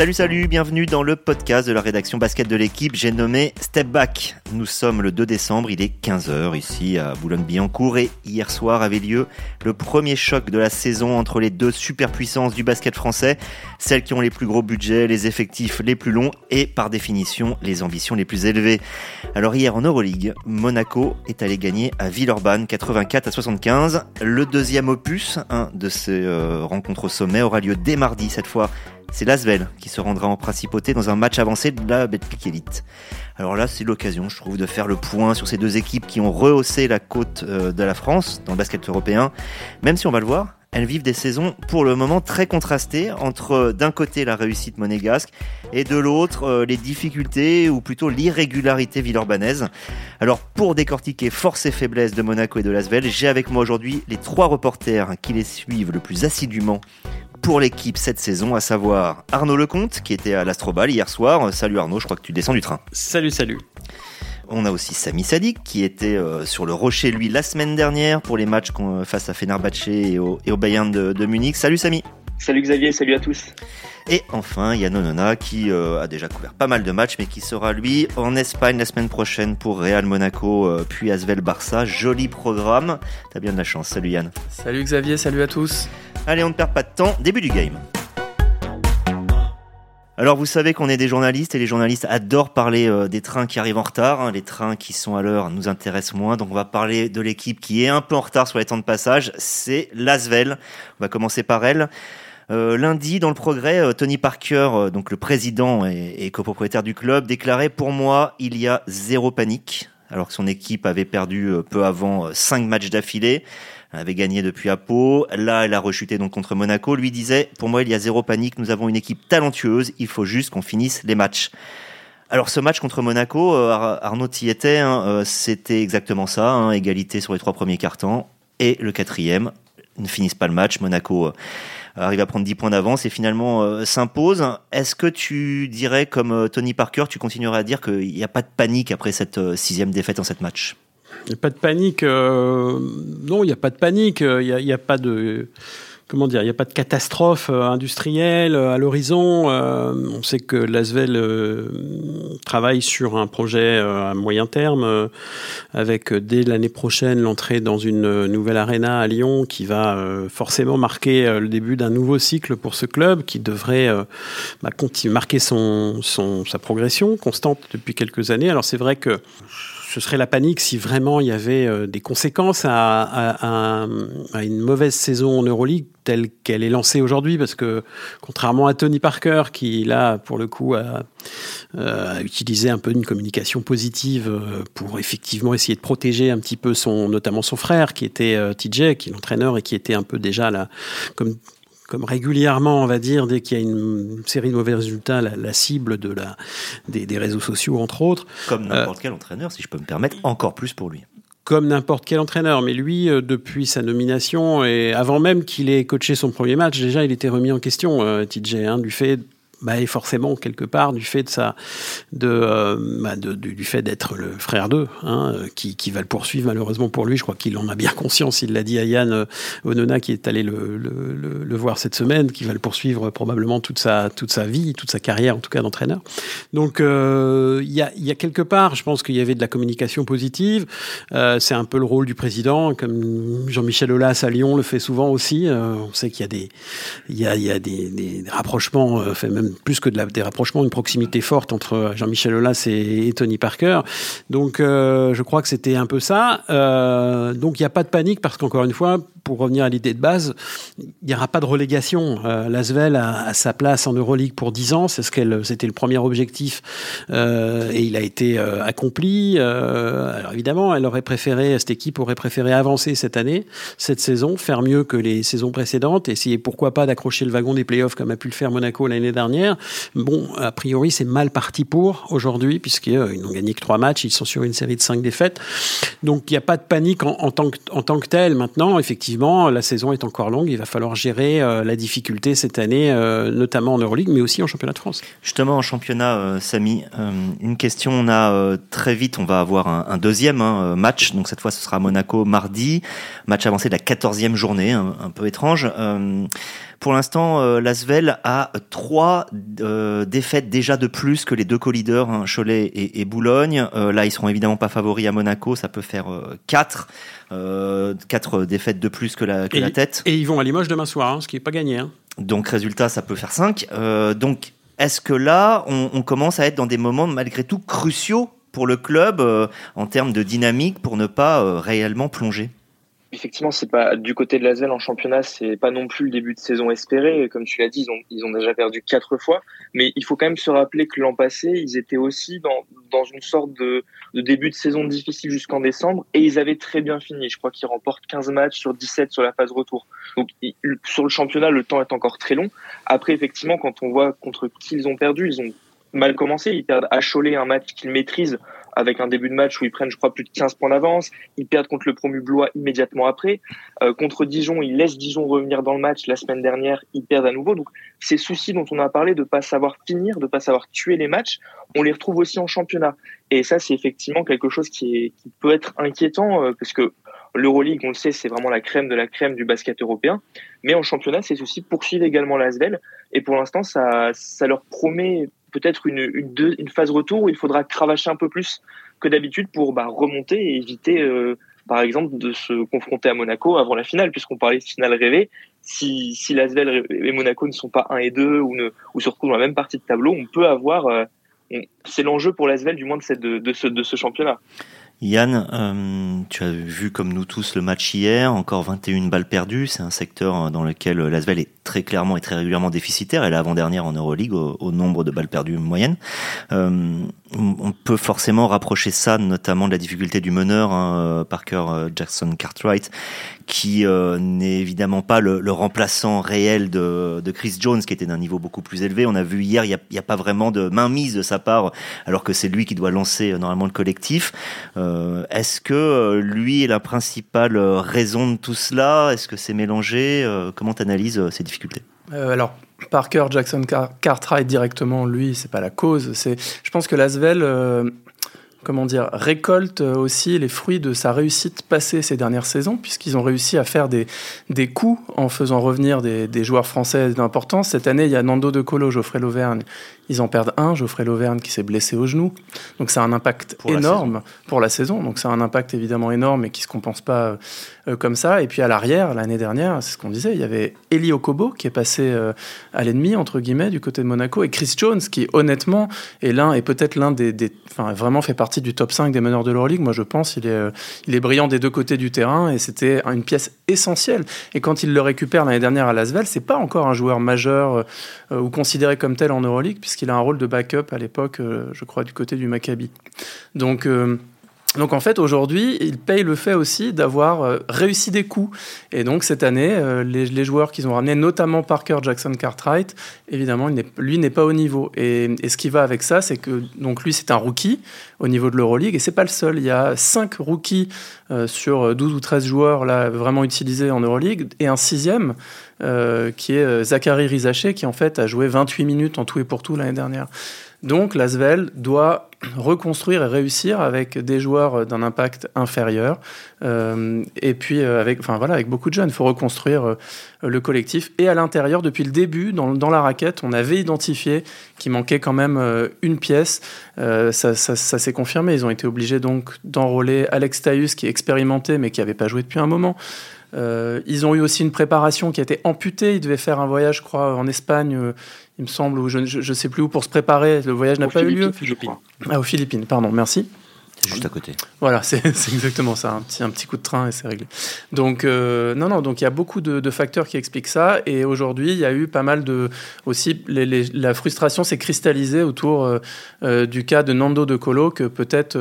Salut, salut, bienvenue dans le podcast de la rédaction basket de l'équipe. J'ai nommé Step Back. Nous sommes le 2 décembre, il est 15h ici à Boulogne-Billancourt et hier soir avait lieu le premier choc de la saison entre les deux superpuissances du basket français, celles qui ont les plus gros budgets, les effectifs les plus longs et par définition les ambitions les plus élevées. Alors hier en Euroleague, Monaco est allé gagner à Villeurbanne 84 à 75. Le deuxième opus hein, de ces euh, rencontres au sommet aura lieu dès mardi cette fois c'est Lasvel qui se rendra en principauté dans un match avancé de la Betclic Elite. Alors là, c'est l'occasion, je trouve, de faire le point sur ces deux équipes qui ont rehaussé la côte euh, de la France dans le basket européen. Même si on va le voir, elles vivent des saisons pour le moment très contrastées entre d'un côté la réussite monégasque et de l'autre euh, les difficultés ou plutôt l'irrégularité villeurbanaise. Alors pour décortiquer force et faiblesses de Monaco et de Lasvel, j'ai avec moi aujourd'hui les trois reporters qui les suivent le plus assidûment pour l'équipe cette saison, à savoir Arnaud Lecomte, qui était à l'Astrobal hier soir. Salut Arnaud, je crois que tu descends du train. Salut, salut. On a aussi Sami Sadik qui était euh, sur le rocher lui la semaine dernière pour les matchs face à Fenerbahce et au, Bayern de, Munich. Salut Sami. Salut Xavier, salut à tous. Et enfin, Yann Onona qui euh, a déjà couvert pas mal de matchs, mais qui sera lui en Espagne la semaine prochaine pour Real Monaco, euh, puis Asvel Barça. Joli programme. T'as bien de la chance. Salut Yann. Salut Xavier, salut à tous. Allez, on ne perd pas de temps. Début du game. Alors vous savez qu'on est des journalistes et les journalistes adorent parler euh, des trains qui arrivent en retard. Hein. Les trains qui sont à l'heure nous intéressent moins. Donc on va parler de l'équipe qui est un peu en retard sur les temps de passage. C'est l'Asvel. On va commencer par elle. Euh, lundi, dans le progrès, euh, Tony Parker, donc le président et, copropriétaire du club, déclarait Pour moi, il y a zéro panique, alors que son équipe avait perdu peu avant cinq matchs d'affilée. Elle avait gagné depuis à. Là, elle a rechuté donc contre Monaco. Lui disait, pour moi, il y a zéro panique. Nous avons une équipe talentueuse. Il faut juste qu'on finisse les matchs. Alors ce match contre Monaco, euh, Arnaud y était, hein, euh, c'était exactement ça, hein, égalité sur les trois premiers cartons et le quatrième ne finissent pas le match. Monaco euh, arrive à prendre 10 points d'avance et finalement s'impose. Est-ce que tu dirais, comme Tony Parker, tu continuerais à dire qu'il n'y a pas de panique après cette sixième défaite en cette match il n'y a pas de panique. Euh, non, il n'y a pas de panique. Il n'y a, pas de comment dire, il n'y a pas de catastrophe euh, industrielle à l'horizon. Euh, on sait que Lasvel travaille sur un projet à moyen terme, avec dès l'année prochaine l'entrée dans une nouvelle arena à Lyon, qui va forcément marquer le début d'un nouveau cycle pour ce club, qui devrait bah, marquer sa progression constante depuis quelques années. Alors c'est vrai que ce serait la panique si vraiment il y avait euh, des conséquences à, une mauvaise saison en Euroleague telle qu'elle est lancée aujourd'hui, parce que contrairement à Tony Parker, qui là, pour le coup, a, euh, utilisé un peu une communication positive euh, pour effectivement essayer de protéger un petit peu son, notamment son frère, qui était TJ, qui est l'entraîneur et qui était un peu déjà là, comme comme régulièrement, on va dire, dès qu'il y a une série de mauvais résultats, la, cible de la, des, réseaux sociaux, entre autres. Comme n'importe quel entraîneur, si je peux me permettre, encore plus pour lui comme n'importe quel entraîneur. Mais lui, euh, depuis sa nomination et avant même qu'il ait coaché son premier match, déjà, il était remis en question, euh, TJ, hein, du fait bah, et forcément quelque part du fait de sa de, euh, bah, du fait d'être le frère d'eux hein, qui, qui, va le poursuivre malheureusement pour lui. Je crois qu'il en a bien conscience. Il l'a dit à Yann euh, Onona qui est allé le, voir cette semaine qui va le poursuivre probablement toute sa toute sa vie toute sa carrière en tout cas d'entraîneur. Donc euh, il y, a, y a quelque part je pense qu'il y avait de la communication positive. C'est un peu le rôle du président comme Jean-Michel Aulas à Lyon le fait souvent aussi. On sait qu'il y a des il y a, il y a des, des rapprochements fait même plus que de la, des rapprochements, une proximité forte entre Jean-Michel Aulas et, Tony Parker. Donc, euh, je crois que c'était un peu ça. Euh, donc, il n'y a pas de panique parce qu'encore une fois, pour revenir à l'idée de base, il n'y aura pas de relégation. Euh, L'Asvel a, sa place en Euroleague pour 10 ans, c'est ce qu'elle, c'était le premier objectif euh, et il a été euh, accompli. Euh, alors évidemment, elle aurait préféré, cette équipe aurait préféré avancer cette année, cette saison, faire mieux que les saisons précédentes, essayer pourquoi pas d'accrocher le wagon des playoffs comme a pu le faire Monaco l'année dernière. Bon, a priori, c'est mal parti pour aujourd'hui puisqu'ils n'ont gagné que trois matchs, ils sont sur une série de cinq défaites. Donc il n'y a pas de panique en, tant que, en tant que tel. Maintenant, effectivement, la saison est encore longue. Il va falloir gérer euh, la difficulté cette année, euh, notamment en Euroleague, mais aussi en championnat de France. Justement, en championnat, euh, Samy, une question. On a très vite, on va avoir un, deuxième hein, match. Donc cette fois, ce sera à Monaco mardi. Match avancé de la 14e journée, un, peu étrange. Pour l'instant, l'Asvel a trois défaite déjà de plus que les deux co-leaders, hein, Cholet et, Boulogne. là, ils seront évidemment pas favoris à Monaco, ça peut faire 4. 4 défaites de plus que la, la tête. Et ils vont à Limoges demain soir, hein, ce qui n'est pas gagné. Hein. Donc résultat, ça peut faire 5. donc est-ce que là, on, commence à être dans des moments malgré tout cruciaux pour le club euh, en termes de dynamique pour ne pas euh, réellement plonger? Effectivement, c'est pas du côté de l'Asvel en championnat, c'est pas non plus le début de saison espéré. Comme tu l'as dit, ils ont, ils ont déjà perdu quatre fois, mais il faut quand même se rappeler que l'an passé, ils étaient aussi dans, dans une sorte de, de début de saison difficile jusqu'en décembre, et ils avaient très bien fini. Je crois qu'ils remportent 15 matchs sur 17 sur la phase retour. Donc sur le championnat, le temps est encore très long. Après, effectivement, quand on voit contre qui ils ont perdu, ils ont mal commencé. Ils perdent à Cholet un match qu'ils maîtrisent avec un début de match où ils prennent, je crois, plus de 15 points d'avance. Ils perdent contre le promu Blois immédiatement après. Euh, contre Dijon, ils laissent Dijon revenir dans le match. La semaine dernière, ils perdent à nouveau. Donc, ces soucis dont on a parlé de pas savoir finir, de pas savoir tuer les matchs, on les retrouve aussi en championnat. Et ça, c'est effectivement quelque chose qui, est, qui peut être inquiétant euh, parce que l'Euroleague, on le sait, c'est vraiment la crème de la crème du basket européen. Mais en championnat, ces soucis poursuivent également l'Asvel. Et pour l'instant, ça, ça leur promet peut-être une, une, phase retour où il faudra cravacher un peu plus que d'habitude pour bah, remonter et éviter, euh, par exemple, de se confronter à Monaco avant la finale, puisqu'on parlait de finale rêvée. Si, si Lasvel et Monaco ne sont pas 1 et 2 ou, ne, ou se retrouvent dans la même partie de tableau, on peut avoir. Euh, c'est l'enjeu pour Lasvel, du moins de, cette, de, ce, de ce championnat. Yann, euh, tu as vu comme nous tous le match hier, encore 21 balles perdues. C'est un secteur dans lequel l'Asvel est très clairement et très régulièrement déficitaire. Elle est l'avant-dernière en Euroleague au, nombre de balles perdues moyennes. Euh, on peut forcément rapprocher ça notamment de la difficulté du meneur, hein, Parker euh, Jackson Cartwright, qui euh, n'est évidemment pas le, remplaçant réel de, Chris Jones, qui était d'un niveau beaucoup plus élevé. On a vu hier, il n'y a, pas vraiment de mainmise de sa part, alors que c'est lui qui doit lancer euh, normalement le collectif. Euh, Est-ce que lui est la principale raison de tout cela? Est-ce que c'est mélangé? Comment tu analyses ces difficultés? Alors, Parker, Jackson Cartwright directement, lui, c'est pas la cause. C'est, je pense que Lasvel, euh, comment dire, récolte aussi les fruits de sa réussite passée ces dernières saisons, puisqu'ils ont réussi à faire des, des coups en faisant revenir des, des joueurs français d'importance. Cette année, il y a Nando De Colo, Geoffrey Lauvergne, ils en perdent un, Geoffrey Lauvergne qui s'est blessé au genou. Donc c'est un impact énorme pour la saison. Donc c'est un impact évidemment énorme et qui se compense pas euh, comme ça. Et puis à l'arrière, l'année dernière, c'est ce qu'on disait, il y avait Eli Okobo qui est passé euh, à l'ennemi, entre guillemets, du côté de Monaco, et Chris Jones qui honnêtement est l'un, et peut-être l'un des, Enfin, vraiment fait partie du top 5 des meneurs de l'Euroleague. Moi je pense, il est, euh, il est brillant des deux côtés du terrain et c'était une pièce essentielle. Et quand il le récupère l'année dernière à Lasvel, c'est pas encore un joueur majeur ou considéré comme tel en Euroleague, puisque il a un rôle de backup à l'époque, euh, je crois, du côté du Maccabi. Donc, euh, donc en fait, aujourd'hui, il paye le fait aussi d'avoir euh, réussi des coups. Et donc cette année, les, joueurs qu'ils ont ramenés, notamment Parker Jackson Cartwright, évidemment, lui n'est pas au niveau. Et, ce qui va avec ça, c'est que donc lui, c'est un rookie au niveau de l'Euroleague, et c'est pas le seul. Il y a 5 rookies sur 12 ou 13 joueurs là vraiment utilisés en Euroleague, et un sixième euh, qui est euh, Zachary Rizaché, qui en fait a joué 28 minutes en tout et pour tout l'année dernière. Donc l'Asvel doit reconstruire et réussir avec des joueurs d'un impact inférieur euh, et puis avec, enfin voilà, avec beaucoup de jeunes. Il faut reconstruire le collectif et à l'intérieur, depuis le début, dans, la raquette, on avait identifié qu'il manquait quand même une pièce. ça, s'est confirmé. Ils ont été obligés donc d'enrôler Alex Taïus, qui est expérimenté mais qui n'avait pas joué depuis un moment. Euh, ils ont eu aussi une préparation qui a été amputée. Ils devaient faire un voyage, je crois, en Espagne, euh, il me semble, ou je ne sais plus où, pour se préparer. Le voyage n'a pas eu lieu. Ah, aux Philippines, pardon, merci juste à côté. Voilà, c'est exactement ça, un petit, un petit coup de train et c'est réglé. Donc, euh, non, non, donc il y a beaucoup de, facteurs qui expliquent ça. Et aujourd'hui, il y a eu pas mal de. Aussi, la frustration s'est cristallisée autour euh, euh, du cas de Nando de Colo, que peut-être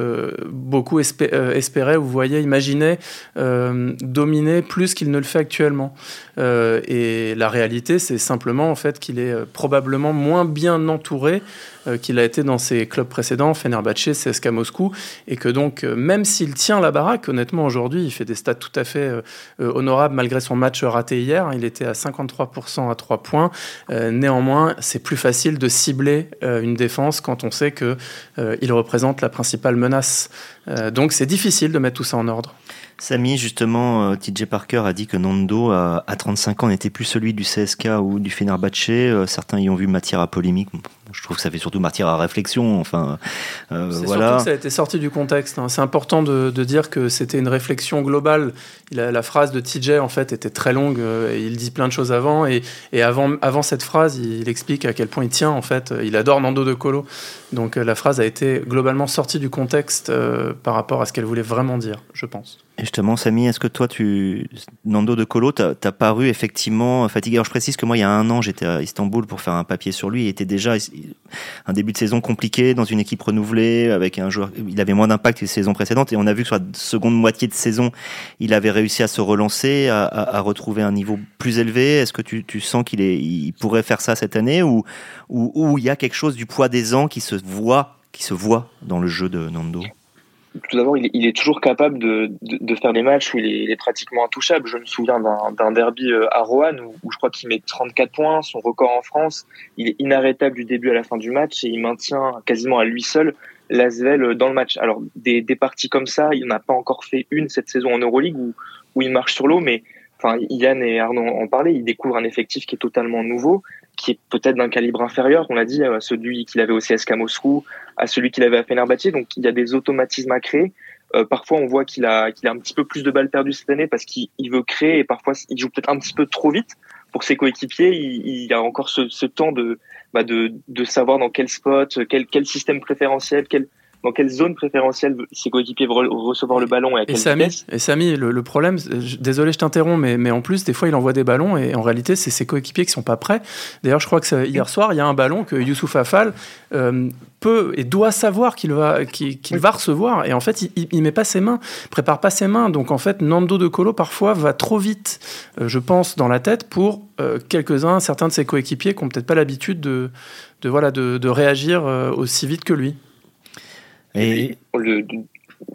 beaucoup espéraient ou voyaient, imaginaient dominer plus qu'il ne le fait actuellement. et la réalité, c'est simplement en fait qu'il est probablement moins bien entouré qu'il a été dans ses clubs précédents, Fenerbahçe, CSKA Moscou, et que donc, euh, même s'il tient la baraque, honnêtement, aujourd'hui, il fait des stats tout à fait euh, honorables malgré son match raté hier. Il était à 53% à 3 points. néanmoins, c'est plus facile de cibler une défense quand on sait qu'il il représente la principale menace. donc, c'est difficile de mettre tout ça en ordre. Samy, justement, euh, TJ Parker a dit que Nando, à, 35 ans, n'était plus celui du CSK ou du Fenerbahce. Euh, certains y ont vu matière à polémique. Je trouve que ça fait surtout matière à réflexion. Enfin, euh, voilà. Surtout que ça a été sorti du contexte. Hein. C'est important de, dire que c'était une réflexion globale. la phrase de TJ, en fait, était très longue. et il dit plein de choses avant. Et, avant, avant cette phrase, il, explique à quel point il tient, en fait. Il adore Nando de Colo. Donc la phrase a été globalement sortie du contexte par rapport à ce qu'elle voulait vraiment dire, je pense. Justement, Samy, est-ce que toi, tu, Nando de Colo, t'as paru effectivement fatigué? Alors, je précise que moi, il y a un an, j'étais à Istanbul pour faire un papier sur lui. Il était déjà un début de saison compliqué dans une équipe renouvelée, avec un joueur. Il avait moins d'impact que les saisons précédentes, et on a vu que sur la seconde moitié de saison, il avait réussi à se relancer, à, retrouver un niveau plus élevé. Est-ce que tu, sens qu'il il pourrait faire ça cette année, ou, ou, ou il y a quelque chose du poids des ans qui se voit, qui se voit dans le jeu de Nando? Tout d'abord, il, est toujours capable de, faire des matchs où il est, pratiquement intouchable. Je me souviens d'un derby euh, à Roanne où, je crois qu'il met 34 points, son record en France. Il est inarrêtable du début à la fin du match et il maintient quasiment à lui seul l'Asvel euh, dans le match. Alors, des, parties comme ça, il n'a pas encore fait une cette saison en Euroleague où, où il marche sur l'eau, mais enfin, Yann et Arnaud en parlaient, il découvre un effectif qui est totalement nouveau qui est peut-être d'un calibre inférieur, on l'a dit, à celui qu'il avait au CSK Moscou, à celui qu'il avait à Fenerbahce. Donc il y a des automatismes à créer. Euh, parfois, on voit qu'il a, qu'il a un petit peu plus de balles perdues cette année parce qu'il veut créer et parfois il joue peut-être un petit peu trop vite pour ses coéquipiers. Il, il a encore ce, ce temps de, bah de, de savoir dans quel spot, quel, quel système préférentiel, quel, dans quelle zone préférentielle ses coéquipiers vont recevoir le ballon et à quelle et Samy, Et Samy, le, problème, désolé, je t'interromps, mais, mais en plus, des fois, il envoie des ballons et en réalité, c'est ses coéquipiers qui sont pas prêts. D'ailleurs, je crois que hier soir, il y a un ballon que Youssouf Afal euh, peut et doit savoir qu'il va, qu'il va recevoir. Et en fait, il, il, met pas ses mains, prépare pas ses mains. Donc en fait, Nando de Colo parfois va trop vite, euh, je pense, dans la tête pour euh, quelques-uns, certains de ses coéquipiers qui ont peut-être pas l'habitude de, de, voilà, de, de réagir aussi vite que lui.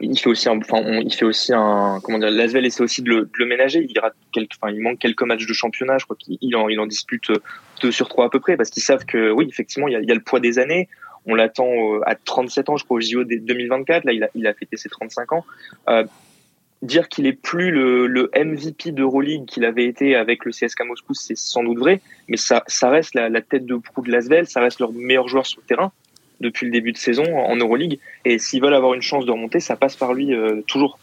Il fait aussi un, enfin, il fait aussi un, comment dire, Lasvel essaie aussi de le, ménager. Il manque quelques matchs de championnat. Je crois qu'il en, il en dispute deux sur trois à peu près parce qu'ils savent que, oui, effectivement, il y a, le poids des années. On l'attend euh, à 37 ans, je crois, au JO 2024. Là, il a, fêté ses 35 ans. Euh, dire qu'il est plus le, MVP d'Euroleague qu'il avait été avec le CSKA Moscou, c'est sans doute vrai, mais ça, ça reste la, la tête de proue de Lasvel, ça reste leur meilleur joueur sur le terrain depuis le début de saison en Euroleague. Et s'ils veulent avoir une chance de remonter, ça passe par lui euh, toujours.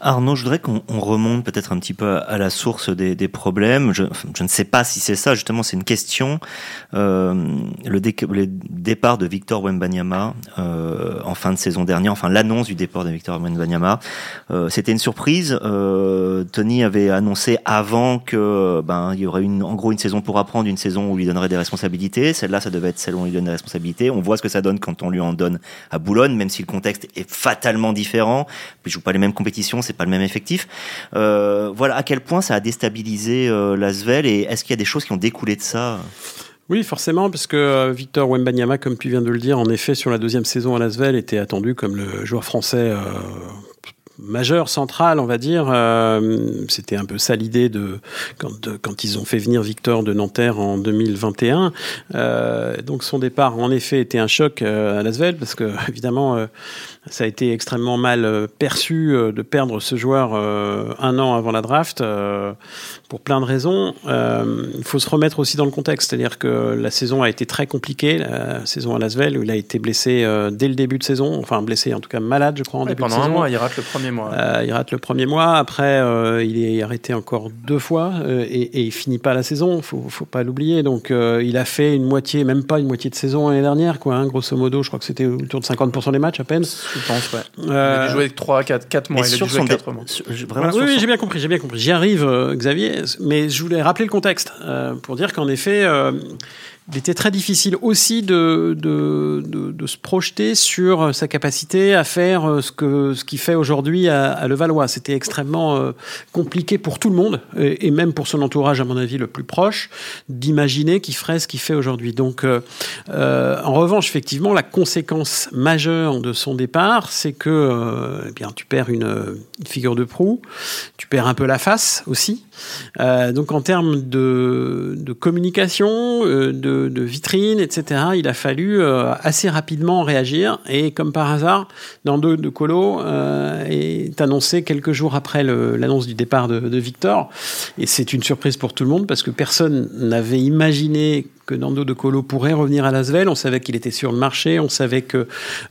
Arnaud, je voudrais qu'on remonte peut-être un petit peu à la source des, problèmes. Je, ne sais pas si c'est ça, justement, c'est une question. Euh, le, départ de Victor Wembanyama euh, en fin de saison dernière, enfin l'annonce du départ de Victor Wembanyama, euh, c'était une surprise. Tony avait annoncé avant que ben il y aurait une, en gros une saison pour apprendre, une saison où il lui donnerait des responsabilités. Celle-là, ça devait être celle où on lui donne des responsabilités. On voit ce que ça donne quand on lui en donne à Boulogne, même si le contexte est fatalement différent. Puis joue pas les mêmes compétitions c'est pas le même effectif. Euh, voilà à quel point ça a déstabilisé euh, l'Asvel et est-ce qu'il y a des choses qui ont découlé de ça? Oui, forcément, parce que euh, Victor Wembanyama, comme tu viens de le dire, en effet, sur la deuxième saison à Lasvel, était attendu comme le joueur français majeur, central, on va dire. Euh, c'était un peu ça l'idée de quand, ils ont fait venir Victor de Nanterre en 2021. Euh, donc son départ, en effet, était un choc euh, à Lasvel parce que évidemment, euh, ça a été extrêmement mal perçu de perdre ce joueur un an avant la draft pour plein de raisons. Il faut se remettre aussi dans le contexte, c'est-à-dire que la saison a été très compliquée, la saison à Lasvel où il a été blessé dès le début de saison, enfin blessé en tout cas malade, je crois en début de saison. Pendant un mois, il rate le premier euh, il rate le premier mois. Après, euh, il est arrêté encore deux fois euh, et, et, il finit pas la saison. Faut, faut pas l'oublier. Donc, il a fait une moitié, même pas une moitié de saison l'année dernière, quoi. Hein, grosso modo, je crois que c'était autour de 50% des matchs à peine. Je pense, ouais. il a joué 3, 4, 4 mois. Il a dû jouer 4 mois. Vraiment oui, j'ai bien compris, j'ai bien compris. J'y arrive, Xavier. Mais je voulais rappeler le contexte pour dire qu'en effet il était très difficile aussi de, de, de, de, se projeter sur sa capacité à faire euh, ce que ce qu'il fait aujourd'hui à, à Levallois. C'était extrêmement euh, compliqué pour tout le monde et, même pour son entourage, à mon avis, le plus proche, d'imaginer qu'il ferait ce qu'il fait aujourd'hui. Donc, euh, euh, en revanche, effectivement, la conséquence majeure de son départ, c'est que eh bien, tu perds une, une, figure de proue, tu perds un peu la face aussi. donc, en termes de, de communication, de de, de vitrine, etc. Il a fallu assez rapidement réagir. Et comme par hasard, Nando de Colo est annoncé quelques jours après l'annonce du départ de, de Victor. Et c'est une surprise pour tout le monde parce que personne n'avait imaginé que Nando De Colo pourrait revenir à Lasvel. On savait qu'il était sur le marché. On savait que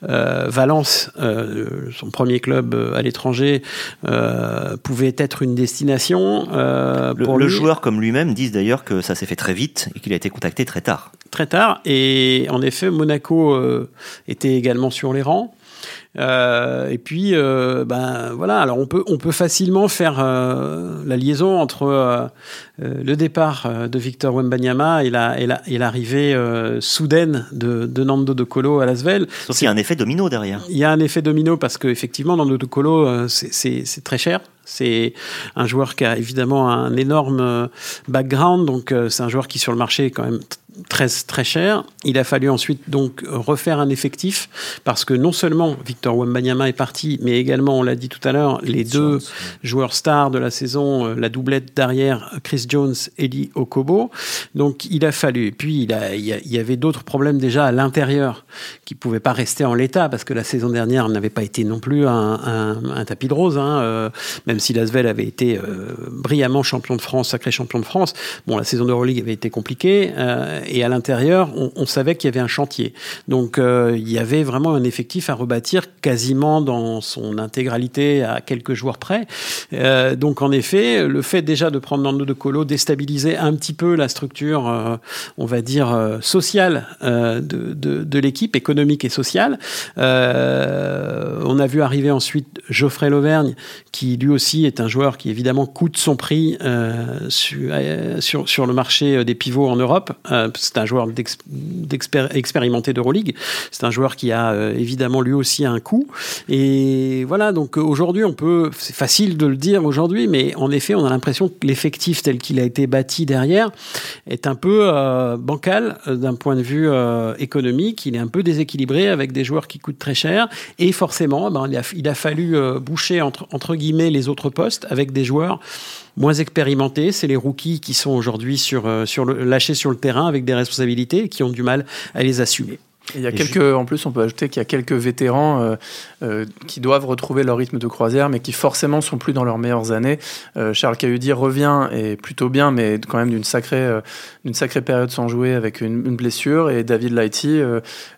euh, Valence, euh, son premier club euh, à l'étranger, pouvait être une destination. le, pour le joueur, comme lui-même, disent d'ailleurs que ça s'est fait très vite et qu'il a été contacté très tard. Très tard. Et en effet, Monaco était également sur les rangs. Euh, et puis, euh, ben voilà. Alors on peut on peut facilement faire euh, la liaison entre euh, le départ de Victor Wembanyama et la et l'arrivée soudaine de, de, Nando de Colo à Lasvel. Sauf qu'il y a un effet domino derrière. Il y a un effet domino parce que effectivement Nando de Colo c'est très cher. C'est un joueur qui a évidemment un énorme background, donc c'est un joueur qui sur le marché est quand même très très cher. Il a fallu ensuite donc refaire un effectif parce que non seulement Victor Wembanyama est parti, mais également, on l'a dit tout à l'heure, les deux joueurs stars de la saison, euh, la doublette derrière Chris Jones, Eddie Okobo. Donc il a fallu. Et puis il, a, il y avait d'autres problèmes déjà à l'intérieur qui pouvaient pas rester en l'état parce que la saison dernière n'avait pas été non plus un, un, tapis de rose, hein, euh, même si Lasvel avait été euh, brillamment champion de France, sacré champion de France. Bon, la saison de Euroleague avait été compliquée et à l'intérieur, on, savait qu'il y avait un chantier. Donc euh, il y avait vraiment un effectif à rebâtir quasiment dans son intégralité à quelques joueurs près. Euh, donc en effet, le fait déjà de prendre Nando de Colo déstabilisait un petit peu la structure, euh, on va dire, sociale de, l'équipe, économique et sociale. on a vu arriver ensuite Geoffrey Lauvergne, qui lui aussi est un joueur qui évidemment coûte son prix sur, le marché des pivots en Europe c'est un joueur expérimenté d'Euroleague. C'est un joueur qui a euh, évidemment lui aussi un coût. Et voilà, donc euh, aujourd'hui, on peut, c'est facile de le dire aujourd'hui, mais en effet, on a l'impression que l'effectif tel qu'il a été bâti derrière est un peu euh, bancal d'un point de vue économique. Il est un peu déséquilibré avec des joueurs qui coûtent très cher. Et forcément, ben, il, a, fallu boucher entre guillemets les autres postes avec des joueurs moins expérimentés. C'est les rookies qui sont aujourd'hui sur, euh, sur le, lâchés sur le terrain avec des responsabilités et qui ont du mal à les assumer. Il y a quelques, en plus, on peut ajouter qu'il y a quelques vétérans euh, euh, qui doivent retrouver leur rythme de croisière, mais qui forcément sont plus dans leurs meilleures années. Euh, Charles Cahudi revient et plutôt bien, mais quand même d'une sacrée, euh, d'une sacrée période sans jouer avec une, une blessure. Et David Lighty,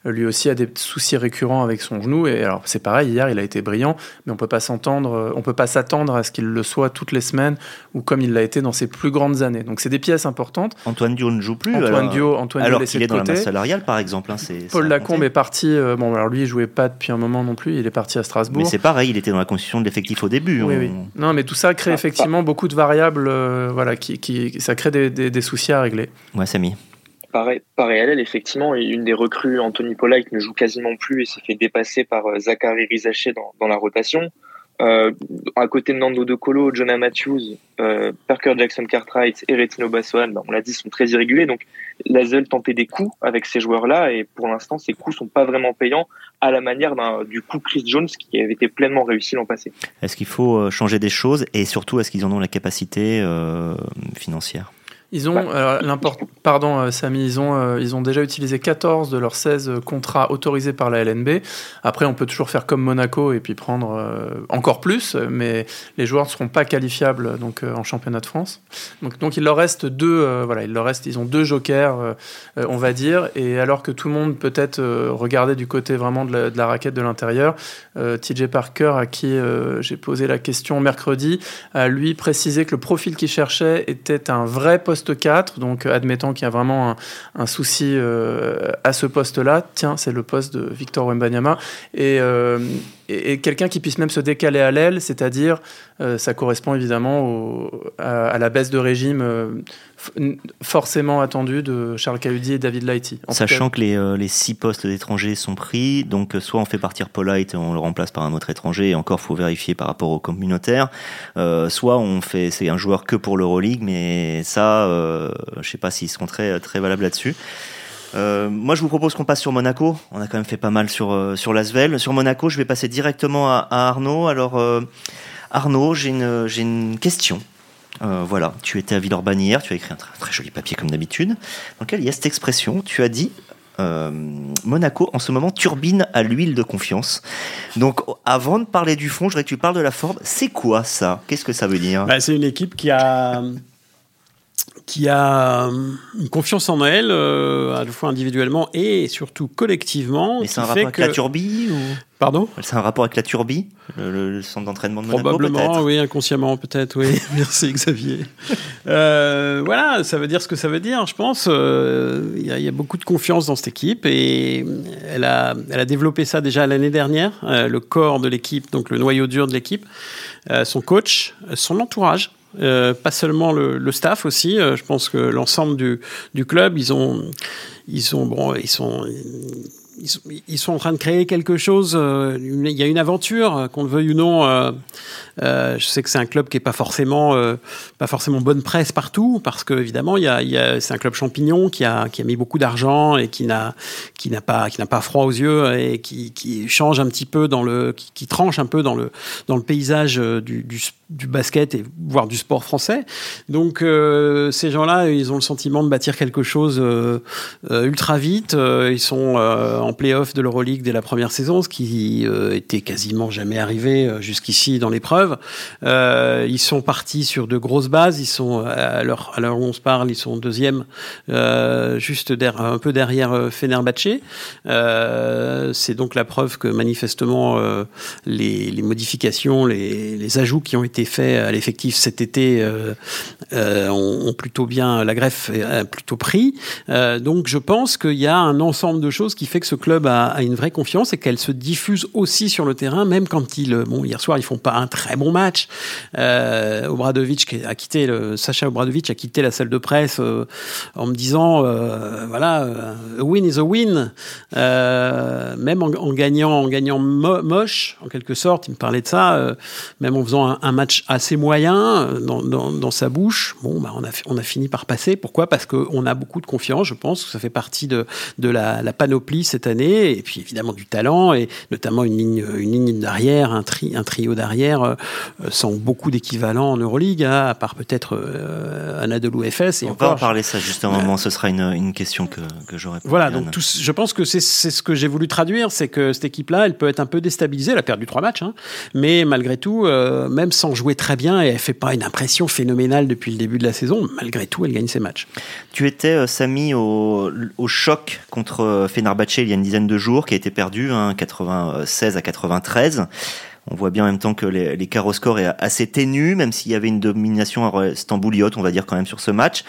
lui aussi, a des soucis récurrents avec son genou. Et alors, c'est pareil, hier, il a été brillant, mais on peut pas s'entendre, on peut pas s'attendre à ce qu'il le soit toutes les semaines ou comme il l'a été dans ses plus grandes années. Donc, c'est des pièces importantes. Antoine Dio ne joue plus. Antoine alors, Dio, Antoine alors qu'il est dans la masse salariale, par exemple. Hein, Paul Lacombe est parti. bon, alors lui, il jouait pas depuis un moment non plus. Il est parti à Strasbourg. Mais c'est pareil, il était dans la constitution de l'effectif au début. Oui, oui. Non, mais tout ça crée ah, effectivement beaucoup de variables. Euh, voilà, qui, qui, ça crée des, des, soucis à régler. Ouais, Samy. Pareil, pareil à elle, effectivement, une des recrues, Anthony Polite, ne joue quasiment plus et s'est fait dépasser par euh, Zachary Rizaché dans, dans la rotation. Euh, à côté de Nando De Colo, Jonah Matthews, euh, Parker Jackson Cartwright et Retino Bassoan, on l'a dit, sont très irréguliers. Donc, Lazel tentait des coups avec ces joueurs-là et pour l'instant, ces coups sont pas vraiment payants à la manière du coup Chris Jones qui avait été pleinement réussi l'an passé. Est-ce qu'il faut euh, changer des choses et surtout, est-ce qu'ils en ont la capacité euh, financière? Ils ont, pardon euh, Samy, ils ont, euh, ils ont déjà utilisé 14 de leurs 16 contrats autorisés par la LNB. Après, on peut toujours faire comme Monaco et puis prendre euh, encore plus, mais les joueurs ne seront pas qualifiables donc, en championnat de France. Donc, donc il leur reste deux, voilà, il leur reste, ils ont deux jokers, on va dire, et alors que tout le monde peut-être regardait du côté vraiment de la, de la raquette de l'intérieur, TJ Parker, à qui j'ai posé la question mercredi, a lui précisé que le profil qu'il cherchait était un vrai poste poste 4, donc euh, admettant qu'il y a vraiment un, souci euh, à ce poste-là, tiens, c'est le poste de Victor Wembanyama. Et, et, quelqu'un qui puisse même se décaler à l'aile, c'est-à-dire, euh, ça correspond évidemment à, la baisse de régime euh, forcément attendue de Charles Cahudi et David Lighty. Sachant que les, euh, les, six postes d'étrangers sont pris, donc soit on fait partir Polite et on le remplace par un autre étranger, et encore faut vérifier par rapport au communautaire, soit on fait c'est un joueur que pour l'Euroleague, mais ça, je sais pas s'ils seront très, très valables là-dessus. Euh, moi, je vous propose qu'on passe sur Monaco. On a quand même fait pas mal sur euh, sur l'Asvel. Sur Monaco, je vais passer directement à, Arnaud. Alors, euh, Arnaud, j'ai une j'ai une question. Voilà, tu étais à Villeurbanne hier, tu as écrit un très, joli papier comme d'habitude, dans lequel il y a cette expression, tu as dit Monaco en ce moment turbine à l'huile de confiance. Donc avant de parler du fond, je voudrais que tu parles de la forme. C'est quoi ça? Qu'est-ce que ça veut dire? Bah, C'est une équipe qui a qui a une confiance en elle, euh, à la fois individuellement et surtout collectivement. Mais c'est un rapport avec la turbie ou... Pardon? C'est un rapport avec la turbie, le, centre d'entraînement de Monaco Probablement, oui, inconsciemment peut-être, oui. Merci Xavier. Euh, voilà, ça veut dire ce que ça veut dire, je pense. Euh, il y, a beaucoup de confiance dans cette équipe et elle a, elle a développé ça déjà l'année dernière, le corps de l'équipe, donc le noyau dur de l'équipe, son coach, son entourage. Euh, pas seulement le, le staff aussi. Euh, je pense que l'ensemble du, du, club, ils ont, ils ont, bon, ils sont, ils, sont en train de créer quelque chose. Euh, il y a une aventure, euh, qu'on le veuille ou non. Euh, je sais que c'est un club qui est pas forcément, pas forcément bonne presse partout, parce que évidemment, c'est un club champignon qui a, mis beaucoup d'argent et qui n'a, pas, froid aux yeux et qui, change un petit peu dans le, qui, tranche un peu dans le, paysage du, basket et voire du sport français. Donc ces gens-là, ils ont le sentiment de bâtir quelque chose ultra vite. ils sont en play-off de l'Euroleague dès la première saison, ce qui euh, était quasiment jamais arrivé euh, jusqu'ici dans l'épreuve. Euh, ils sont partis sur de grosses bases. Ils sont à l'heure où on se parle, ils sont deuxième, juste un peu derrière Fenerbahce. C'est donc la preuve que manifestement les, modifications, les, les, ajouts qui ont été faits à l'effectif cet été ont, ont, plutôt bien la greffe a plutôt pris. donc je pense qu'il y a un ensemble de choses qui fait que ce club a, une vraie confiance et qu'elle se diffuse aussi sur le terrain, même quand ils, bon, hier soir, ils font pas un très bon match. Euh, a quitté, Sacha Obradovic a quitté la salle de presse euh, en me disant, euh, voilà, euh, a win is a win. Euh, même en, gagnant, en gagnant moche, en quelque sorte, il me parlait de ça, même en faisant un, match assez moyen dans, sa bouche, bon, bah, on a, fini par passer. Pourquoi? Parce qu'on a beaucoup de confiance, je pense, que ça fait partie de, de la, la panoplie cette année, et puis évidemment du talent, et notamment une ligne, une ligne d'arrière, un, tri, un trio d'arrière euh, sans beaucoup d'équivalent en Euroleague, hein, à part peut-être euh, Anadolu FS. Et On va en parler ça juste un moment, ce sera une, une question que, que j'aurais. Voilà, donc tout, je pense que c'est ce que j'ai voulu traduire, c'est que cette équipe-là, elle peut être un peu déstabilisée, elle a perdu trois matchs, hein, mais malgré tout, euh, même sans jouer très bien, et elle fait pas une impression phénoménale depuis le début de la saison, malgré tout, elle gagne ses matchs. Tu étais, euh, Samy, au, au choc contre euh, Fenerbahce il y a une dizaine de jours, qui a été perdu, hein, 96 à 93. On voit bien en même temps que les, les carreaux score est assez ténu, même s'il y avait une domination stambouliote, on va dire quand même sur ce match.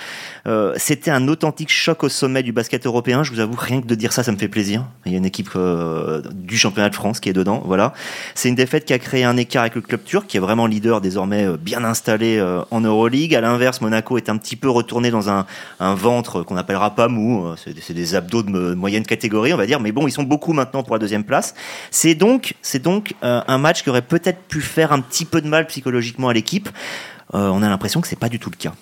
Euh, C'était un authentique choc au sommet du basket européen. Je vous avoue, rien que de dire ça, ça me fait plaisir. Il y a une équipe euh, du championnat de France qui est dedans. Voilà. C'est une défaite qui a créé un écart avec le club turc, qui est vraiment leader désormais euh, bien installé euh, en Euroleague. À l'inverse, Monaco est un petit peu retourné dans un, ventre qu'on appellera pas mou. Euh, c'est des abdos de moyenne catégorie, on va dire. Mais bon, ils sont beaucoup maintenant pour la deuxième place. C'est donc, c'est donc un match qui aurait peut-être pu faire un petit peu de mal psychologiquement à l'équipe. Euh, on a l'impression que c'est pas du tout le cas.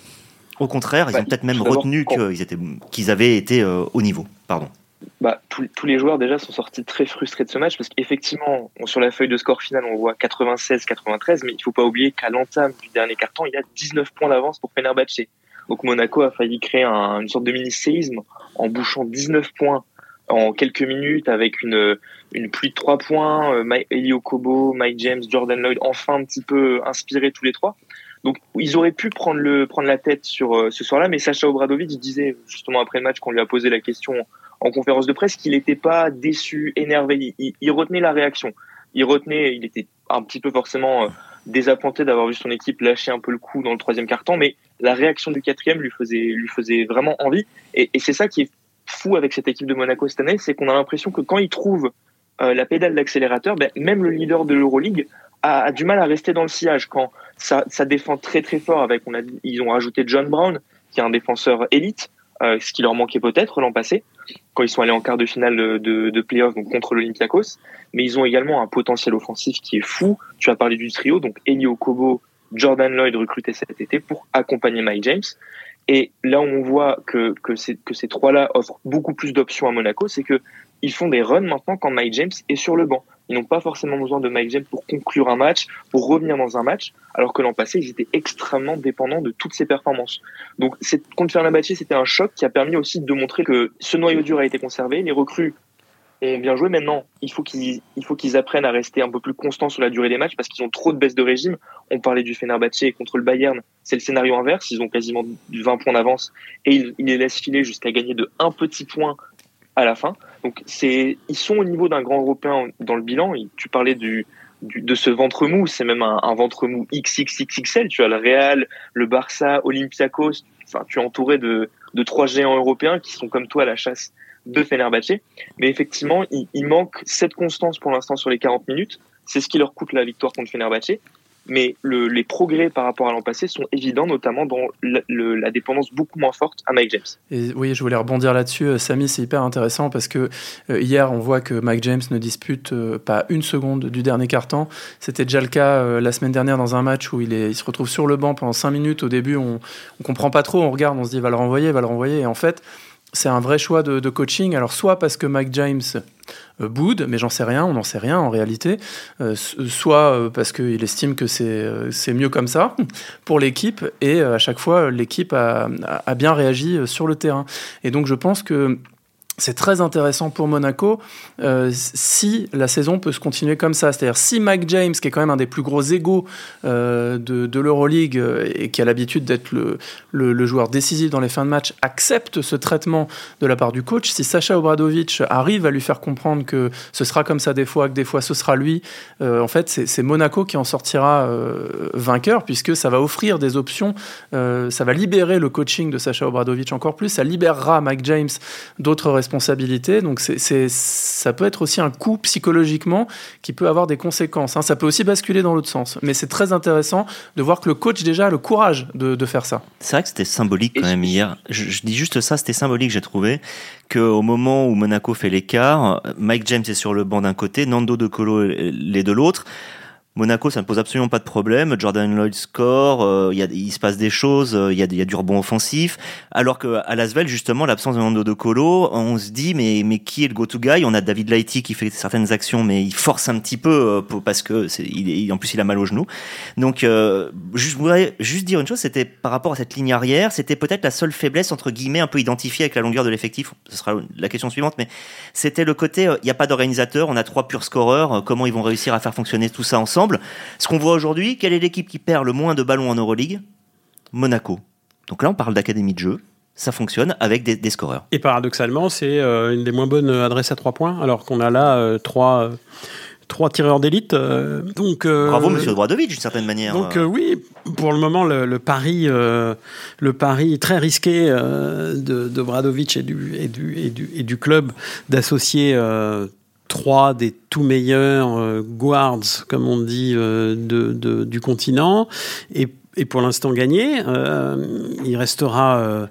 Au contraire, ils bah, ont peut-être même retenu qu'ils étaient, qu'ils avaient été euh, au niveau. Pardon. Bah, tous les joueurs déjà sont sortis très frustrés de ce match parce qu'effectivement, sur la feuille de score finale, on voit 96-93, mais il faut pas oublier qu'à l'entame du dernier carton, il y a 19 points d'avance pour Fenerbahce. Donc Monaco a failli créer un, une sorte de mini-séisme en bouchant 19 points en quelques minutes avec une, une pluie de trois points, euh, Elio Kobo, Mike James, Jordan Lloyd, enfin un petit peu inspirés tous les trois. Donc ils auraient pu prendre le prendre la tête sur euh, ce soir-là, mais Sacha Obradovic disait justement après le match qu'on lui a posé la question en conférence de presse qu'il n'était pas déçu, énervé, il, il, retenait la réaction, il retenait, il était un petit peu forcément euh, désappointé d'avoir vu son équipe lâcher un peu le coup dans le troisième quart-temps, mais la réaction du quatrième lui faisait lui faisait vraiment envie, et, et c'est ça qui est fou avec cette équipe de Monaco cette année, c'est qu'on a l'impression que quand ils trouvent euh, la pédale d'accélérateur, ben, même le leader de l'Euroleague a, du mal à rester dans le sillage. Quand ça, défend très très fort, avec ils ont rajouté John Brown, qui est un défenseur élite, euh, ce qui leur manquait peut-être l'an passé, quand ils sont allés en quart de finale de, de, de playoff contre l'Olympiakos. Mais ils ont également un potentiel offensif qui est fou. Tu as parlé du trio, donc Elio Kobo, Jordan Lloyd recruté cet été pour accompagner Mike James. Et là où on voit que, que, ces, trois-là offrent beaucoup plus d'options à Monaco, c'est que ils font des runs maintenant quand Mike James est sur le banc. Ils n'ont pas forcément besoin de Mike James pour conclure un match, pour revenir dans un match, alors que l'an passé, ils étaient extrêmement dépendants de toutes ces performances. Donc, contre Fenerbahçe, c'était un choc qui a permis aussi de montrer que ce noyau dur a été conservé, les recrues ont bien joué. Maintenant, il faut qu'ils il apprennent à rester un peu plus constants sur la durée des matchs parce qu'ils ont trop de baisse de régime. On parlait du Fenerbahçe contre le Bayern, c'est le scénario inverse. Ils ont quasiment 20 points d'avance et ils, les laissent filer jusqu'à gagner de un petit point à la fin. Donc ils sont au niveau d'un grand européen dans le bilan. Tu parlais du, de ce ventre mou, c'est même un, ventre mou XXXXL. Tu as le Real, le Barça, Olympiakos. Enfin, tu es entouré de trois géants européens qui sont comme toi à la chasse de Fenerbahçe. Mais effectivement, il, manque cette constance pour l'instant sur les 40 minutes. C'est ce qui leur coûte la victoire contre Fenerbahçe mais le, les progrès par rapport à l'an passé sont évidents, notamment dans la, dépendance beaucoup moins forte à Mike James. Et oui, je voulais rebondir là-dessus, euh, Samy, c'est hyper intéressant parce que euh, hier, on voit que Mike James ne dispute euh, pas une seconde du dernier quart-temps. C'était déjà le cas la semaine dernière dans un match où il, se retrouve sur le banc pendant 5 minutes. Au début, on ne comprend pas trop, on regarde, on se dit, va le renvoyer, va le renvoyer. Et en fait, c'est un vrai choix de, coaching. Alors, soit parce que Mike James euh, boude, mais j'en sais rien, on n'en sait rien en réalité, euh, soit euh, parce qu'il estime que c'est c'est mieux comme ça pour l'équipe, et à chaque fois, l'équipe a, a, bien réagi sur le terrain. Et donc, je pense que c'est très intéressant pour Monaco euh, si la saison peut se continuer comme ça. C'est-à-dire si Mike James, qui est quand même un des plus gros égaux euh, de, de l'Euroleague euh, et qui a l'habitude d'être le, le, le, joueur décisif dans les fins de match, accepte ce traitement de la part du coach, si Sacha Obradovic arrive à lui faire comprendre que ce sera comme ça des fois, que des fois ce sera lui, en fait c'est Monaco qui en sortira vainqueur puisque ça va offrir des options, ça va libérer le coaching de Sacha Obradovic encore plus, ça libérera Mike James d'autres responsabilités responsabilité. Donc c'est, ça peut être aussi un coup psychologiquement qui peut avoir des conséquences. Hein. Ça peut aussi basculer dans l'autre sens. Mais c'est très intéressant de voir que le coach déjà a le courage de, de faire ça. C'est vrai que c'était symbolique quand même hier. Je, je dis juste ça, c'était symbolique, j'ai trouvé, qu'au moment où Monaco fait l'écart, Mike James est sur le banc d'un côté, Nando De Colo l'est de l'autre. Monaco, ça ne pose absolument pas de problème. Jordan Lloyd score, euh, y a, il se passe des choses, il euh, y, a, y a du rebond offensif. Alors que à Lasvel, justement, l'absence de Nando De Colo, on se dit mais mais qui est le go-to guy? On a David Lighty qui fait certaines actions, mais il force un petit peu euh, parce que il, en plus il a mal au genou. Donc, euh, je voudrais juste dire une chose, c'était par rapport à cette ligne arrière, c'était peut-être la seule faiblesse entre guillemets un peu identifiée avec la longueur de l'effectif. Ce sera la question suivante, mais c'était le côté il n'y a pas d'organisateur, on a trois purs scoreurs. Comment ils vont réussir à faire fonctionner tout ça ensemble? Ce qu'on voit aujourd'hui, quelle est l'équipe qui perd le moins de ballons en Euroleague? Monaco. Donc là, on parle d'académie de jeu. Ça fonctionne avec des, des scoreurs. Et paradoxalement, c'est euh, une des moins bonnes adresses à trois points, alors qu'on a là euh, trois. Euh, trois tireurs d'élite. Euh, donc bravo Monsieur Obradovic d'une certaine manière. Donc oui, pour le moment le, le pari, le pari très risqué de, de Bradovic et du, et du, et du, et du club d'associer trois des tout meilleurs euh, guards, comme on dit, euh, de, de, du continent, et, et pour l'instant gagné. Euh, il restera euh,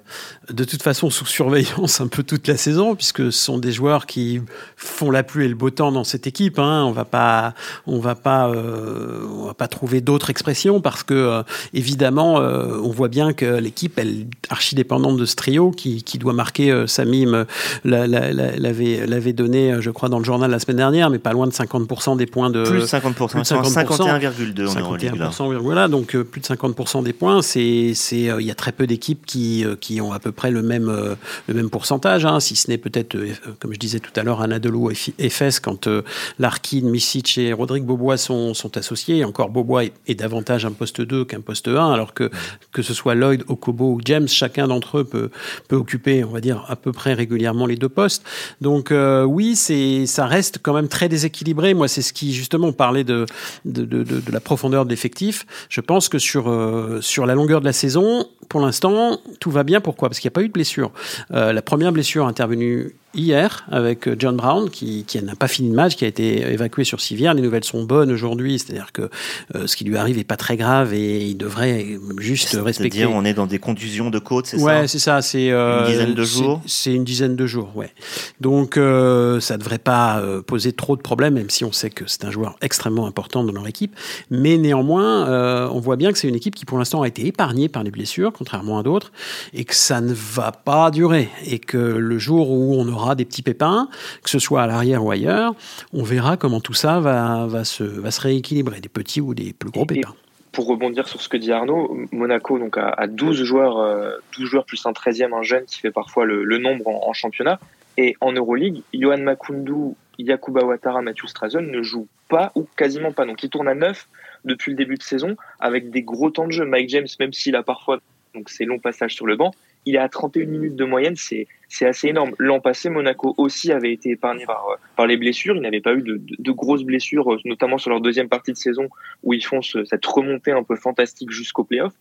de toute façon sous surveillance un peu toute la saison, puisque ce sont des joueurs qui font la pluie et le beau temps dans cette équipe. Hein. On va pas, on va pas, euh, on va pas trouver d'autres expressions parce que évidemment, on voit bien que l'équipe elle est archi dépendante de ce trio qui, qui doit marquer. Samim l'avait l'avait donné, je crois, dans le journal la semaine dernière, mais pas loin de 50% des points de plus de 50%, 51,2 en Euroleague. Voilà, donc plus de 50% des points. C'est, c'est, il y a très peu d'équipes qui qui ont à peu près le même, euh, le même pourcentage, hein, si ce n'est peut-être, euh, comme je disais tout à l'heure, Anadolu et FS, quand euh, Larkin, Misic et Rodrigue Bobois sont, sont associés. Encore Bobois est, davantage un poste 2 qu'un poste 1, alors que que ce soit Lloyd, Okobo ou James, chacun d'entre eux peut, peut occuper, on va dire, à peu près régulièrement les deux postes. Donc euh, oui, c'est, ça reste quand même très déséquilibré. Moi, c'est ce qui, justement, parlait de, de, de, de la profondeur de l'effectif. Je pense que sur, euh, sur la longueur de la saison, pour l'instant, tout va bien. Pourquoi? Parce qu'il n'y a pas eu de blessure. Euh, la première blessure intervenue hier avec John Brown qui, qui n'a pas fini le match, qui a été évacué sur civière. Les nouvelles sont bonnes aujourd'hui, c'est-à-dire que euh, ce qui lui arrive est pas très grave et il devrait juste respecter. C'est-à-dire on est dans des contusions de côte, c'est ouais, ça? Ouais, c'est ça. C'est euh, une dizaine de jours? C'est une dizaine de jours, ouais. Donc euh, ça devrait pas euh, poser trop de problèmes, même si on sait que c'est un joueur extrêmement important dans leur équipe. Mais néanmoins, euh, on voit bien que c'est une équipe qui pour l'instant a été épargnée par les blessures, contrairement à d'autres, et que ça ne va pas durer, et que le jour où on aura aura des petits pépins, que ce soit à l'arrière ou ailleurs. On verra comment tout ça va, va, se, va se rééquilibrer, des petits ou des plus gros pépins. pour rebondir sur ce que dit Arnaud, Monaco donc a, 12 joueurs, 12 joueurs plus un 13e, un jeune qui fait parfois le, nombre en, championnat. Et en Euroleague, Johan Makundu, Yakuba Ouattara, Matthew Strazen ne jouent pas ou quasiment pas. Donc ils tournent à 9 depuis le début de saison avec des gros temps de jeu. Mike James, même s'il a parfois donc ces longs passages sur le banc, il est à 31 minutes de moyenne, c'est assez énorme. L'an passé, Monaco aussi avait été épargné par, par les blessures. Il n'avait pas eu de, de, grosses blessures, notamment sur leur deuxième partie de saison où ils font cette remontée un peu fantastique jusqu'au playoff.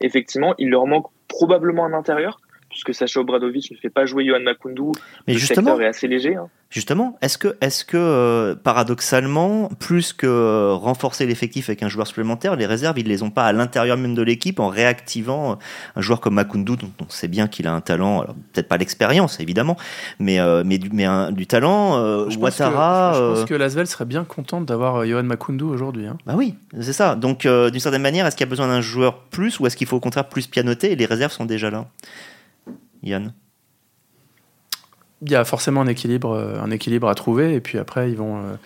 Effectivement, il leur manque probablement un intérieur puisque Sacha Obradovic ne fait pas jouer Johan Makundu. Mais le justement, secteur est assez léger. Hein. Justement, est-ce que, est-ce que euh, paradoxalement, plus que euh, renforcer l'effectif avec un joueur supplémentaire, les réserves, ils les ont pas à l'intérieur même de l'équipe en réactivant euh, un joueur comme Makundu, dont on sait bien qu'il a un talent, peut-être pas l'expérience évidemment, mais, mais, du, mais du talent. je Ouattara. Pense que, je pense que Lasvel serait bien contente d'avoir Johan Makundu aujourd'hui. Hein. Bah oui, c'est ça. Donc d'une certaine manière, est-ce qu'il y a besoin d'un joueur plus ou est-ce qu'il faut au contraire plus pianoter et les réserves sont déjà là? Yann Il y a forcément un équilibre, euh, un équilibre à trouver, et puis après, ils vont. Euh,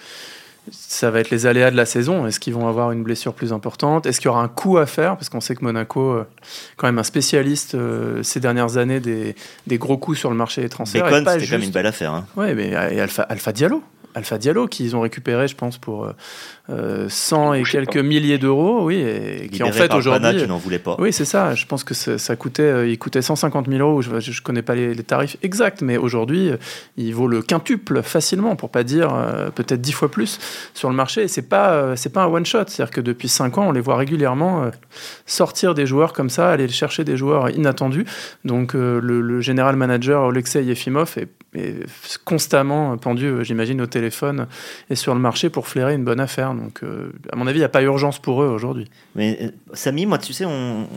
ça va être les aléas de la saison. Est-ce qu'ils vont avoir une blessure plus importante? Est-ce qu'il y aura un coup à faire? Parce qu'on sait que Monaco, euh, quand même un spécialiste ces dernières années des, des, gros coups sur le marché des transferts. Bacon, c'était quand même une belle affaire. Hein. Oui, mais Alpha, Alpha Diallo. Alpha Diallo qu'ils ont récupéré, je pense, pour 100 euh, et quelques milliers d'euros, oui, et qui en fait aujourd'hui. qui n'en voulait pas. Oui, c'est ça. Je pense que ça coûtait, euh, il coûtait 150 000 euros. Je, ne connais pas les, tarifs exacts, mais aujourd'hui, il vaut le quintuple facilement, pour pas dire euh, peut-être dix fois plus sur le marché. Et c'est pas, c'est pas un one shot. C'est-à-dire que depuis 5 ans, on les voit régulièrement sortir des joueurs comme ça, aller chercher des joueurs inattendus. Donc le, général manager Alexei Yefimov est constamment pendu, j'imagine, au téléphone et sur le marché pour flairer une bonne affaire. Donc, euh, à mon avis, il n'y a pas urgence pour eux aujourd'hui. Mais euh, Samy, moi, tu sais,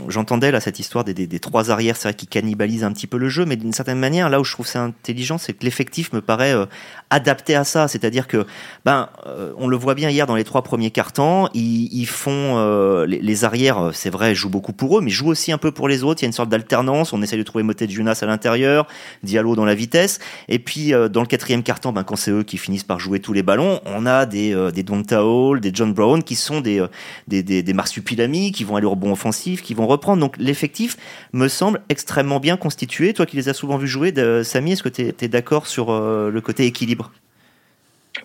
j'entendais là cette histoire des, trois arrières, c'est vrai qu'ils cannibalisent un petit peu le jeu, mais d'une certaine manière, là où je trouve c'est intelligent, c'est que l'effectif me paraît euh, adapté à ça. C'est-à-dire que, ben, on le voit bien hier dans les trois premiers cartons, ils, font les, arrières, c'est vrai, jouent beaucoup pour eux, mais jouent aussi un peu pour les autres. Il y a une sorte d'alternance. On essaie de trouver Motet Junas à l'intérieur, Diallo dans la vitesse, et puis dans le quatrième carton, ben, quand c'est eux qui finissent par jouer tous les ballons, on a des des Dontao, des John Brown, qui sont des, euh, des, des, marsupilami, qui vont aller au rebond offensif, qui vont reprendre. Donc l'effectif me semble extrêmement bien constitué. Toi qui les as souvent vus jouer, Samy, est-ce que tu es, d'accord sur euh, le côté équilibre?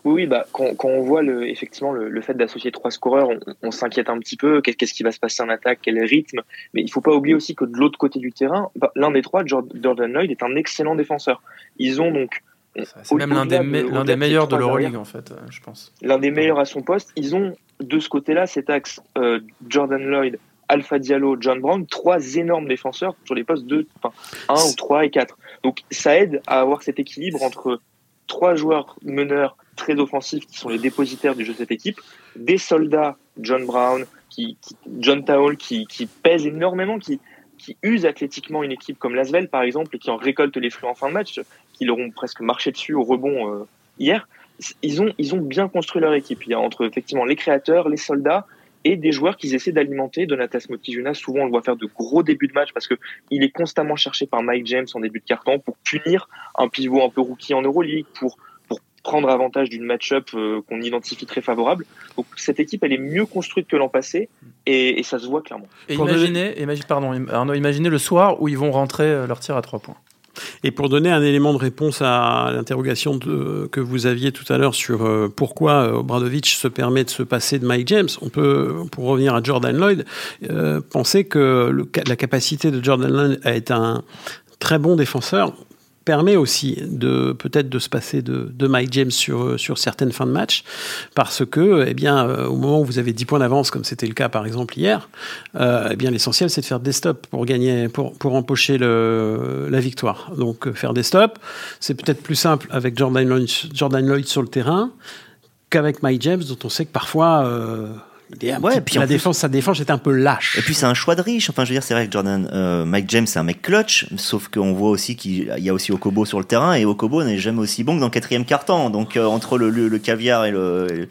Oui, oui bah, quand, on voit le, effectivement le, fait d'associer trois scoreurs, on, s'inquiète un petit peu. Qu'est-ce qui va se passer en attaque? Quel rythme? Mais il faut pas oublier aussi que de l'autre côté du terrain, bah, l'un des trois, Jordan Lloyd, est un excellent défenseur. Ils ont donc c'est même l'un des, des, meilleurs de l'Euroleague, en fait, euh, je pense. L'un des meilleurs à son poste. Ils ont de ce côté-là cet axe euh, Jordan Lloyd, Alpha Diallo, John Brown, trois énormes défenseurs sur les postes 2, enfin, 1 ou 3 et 4. Donc ça aide à avoir cet équilibre entre trois joueurs meneurs très offensifs qui sont les dépositaires du jeu de cette équipe, des soldats, John Brown, qui, John Towle, qui, qui pèsent énormément, qui, qui usent athlétiquement une équipe comme Lasvel par exemple et qui en récoltent les fruits en fin de match qui leur ont presque marché dessus au rebond euh, hier, ils ont, ils ont bien construit leur équipe. Il y a entre effectivement les créateurs, les soldats et des joueurs qu'ils essaient d'alimenter. Donatas Motijuna, souvent on le voit faire de gros débuts de match parce que il est constamment cherché par Mike James en début de carton pour punir un pivot un peu rookie en Euroleague, pour prendre avantage d'une match-up euh, qu'on identifie très favorable. Donc cette équipe, elle est mieux construite que l'an passé et, ça se voit clairement. Et imaginez, pardon, Arnaud, imaginez le soir où ils vont rentrer euh, leur tir à trois points. Et pour donner un élément de réponse à l'interrogation que vous aviez tout à l'heure sur euh, pourquoi euh, Obradovic se permet de se passer de Mike James, on peut, pour revenir à Jordan Lloyd, euh, penser que la capacité de Jordan Lloyd à être un très bon défenseur permet aussi de peut-être de se passer de, de, Mike James sur, sur certaines fins de match, parce que eh bien, euh, au moment où vous avez 10 points d'avance, comme c'était le cas par exemple hier, euh, eh bien l'essentiel c'est de faire des stops pour gagner, pour, pour empocher le, la victoire. Donc euh, faire des stops, c'est peut-être plus simple avec Jordan Lloyd, Jordan Lloyd sur le terrain qu'avec Mike James, dont on sait que parfois ouais, puis la défense, sa défense est un peu lâche. Et puis c'est un choix de riche. Enfin, je veux dire, c'est vrai que Jordan, euh, Mike James, c'est un mec clutch, sauf qu'on voit aussi qu'il y a aussi Okobo sur le terrain et Okobo n'est jamais aussi bon que dans le quatrième carton. Donc euh, entre le, le, caviar et le,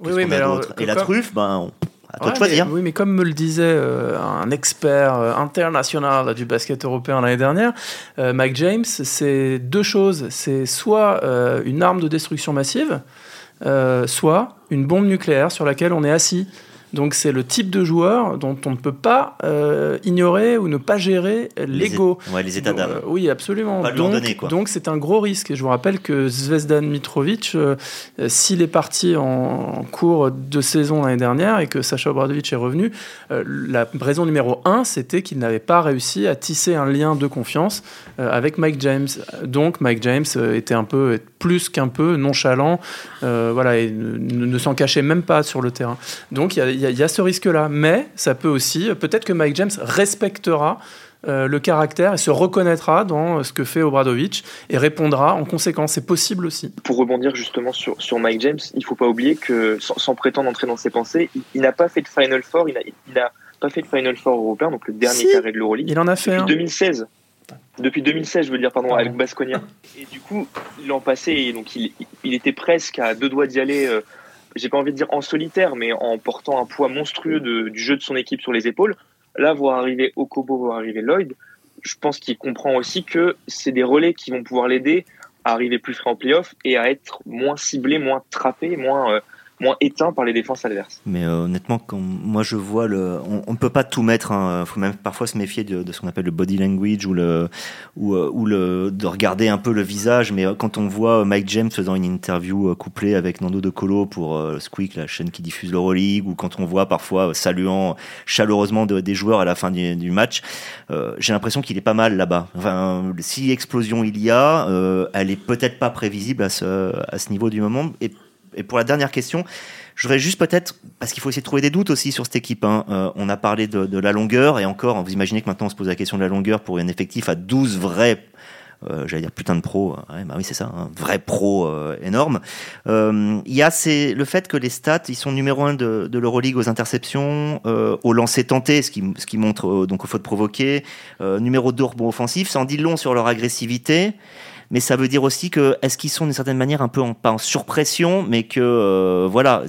oui, oui, mais et la truffe, ben À toi de choisir. oui, mais comme me le disait un expert international du basket européen l'année dernière, Mike James, c'est deux choses. C'est soit une arme de destruction massive, soit une bombe nucléaire sur laquelle on est assis. Donc c'est le type de joueur dont on ne peut pas euh, ignorer ou ne pas gérer l'ego. Les, les états d'âme. Euh, oui, absolument. donc c'est un gros risque. Et je vous rappelle que Zvezdan Mitrovic, euh, s'il est parti en, cours de saison l'année dernière et que Sacha Obradovic est revenu, la raison numéro un, c'était qu'il n'avait pas réussi à tisser un lien de confiance avec Mike James. Donc Mike James était un peu plus qu'un peu nonchalant, voilà, et ne, ne s'en cachait même pas sur le terrain. Donc il y y, a ce risque-là. Mais ça peut aussi, peut-être que Mike James respectera euh, le caractère et se reconnaîtra dans ce que fait Obradovic et répondra en conséquence. C'est possible aussi. Pour rebondir justement sur, sur Mike James, il ne faut pas oublier que, sans, prétendre entrer dans ses pensées, il, n'a pas fait de Final Four, il n'a pas fait de Final Four européen, donc le dernier carré de l'Euroleague. Il en a fait depuis 2016. Depuis 2016, je veux dire, pardon, avec Basconia. Et du coup, l'an passé, donc il, il, était presque à deux doigts d'y aller. Euh, j'ai pas envie de dire en solitaire, mais en portant un poids monstrueux du jeu de son équipe sur les épaules. Là, voir arriver Okobo, voir arriver Lloyd, je pense qu'il comprend aussi que c'est des relais qui vont pouvoir l'aider à arriver plus frais en playoff et à être moins ciblé, moins trappé, moins, euh, moins éteint par les défenses adverses. Mais euh, honnêtement, quand moi je vois le, on ne peut pas tout mettre. Il hein. faut même parfois se méfier de, ce qu'on appelle le body language ou le ou, euh, le de regarder un peu le visage. Mais euh, quand on voit Mike James faisant une interview couplée avec Nando De Colo pour Squeak, la chaîne qui diffuse l'Euroleague, ou quand on voit parfois saluant chaleureusement des joueurs à la fin du, match, j'ai l'impression qu'il est pas mal là-bas. Enfin, si explosion il y a, elle est peut-être pas prévisible à ce à ce niveau du moment. Et et pour la dernière question, je voudrais juste peut-être, parce qu'il faut essayer de trouver des doutes aussi sur cette équipe. Hein. Euh, on a parlé de, la longueur, et encore, vous imaginez que maintenant on se pose la question de la longueur pour un effectif à 12 vrais euh, j'allais dire putain de pro, ouais, bah oui c'est ça, un hein. vrai pro euh, énorme. Il y a c'est le fait que les stats, ils sont numéro un de, de l'Euroleague aux interceptions, au lancer tenté, ce qui, ce qui montre donc aux fautes provoquées, numéro 2 rebond offensif, ça en dit long sur leur agressivité mais ça veut dire aussi que est-ce qu'ils sont d'une certaine manière un peu en, pas en surpression, mais que euh, voilà,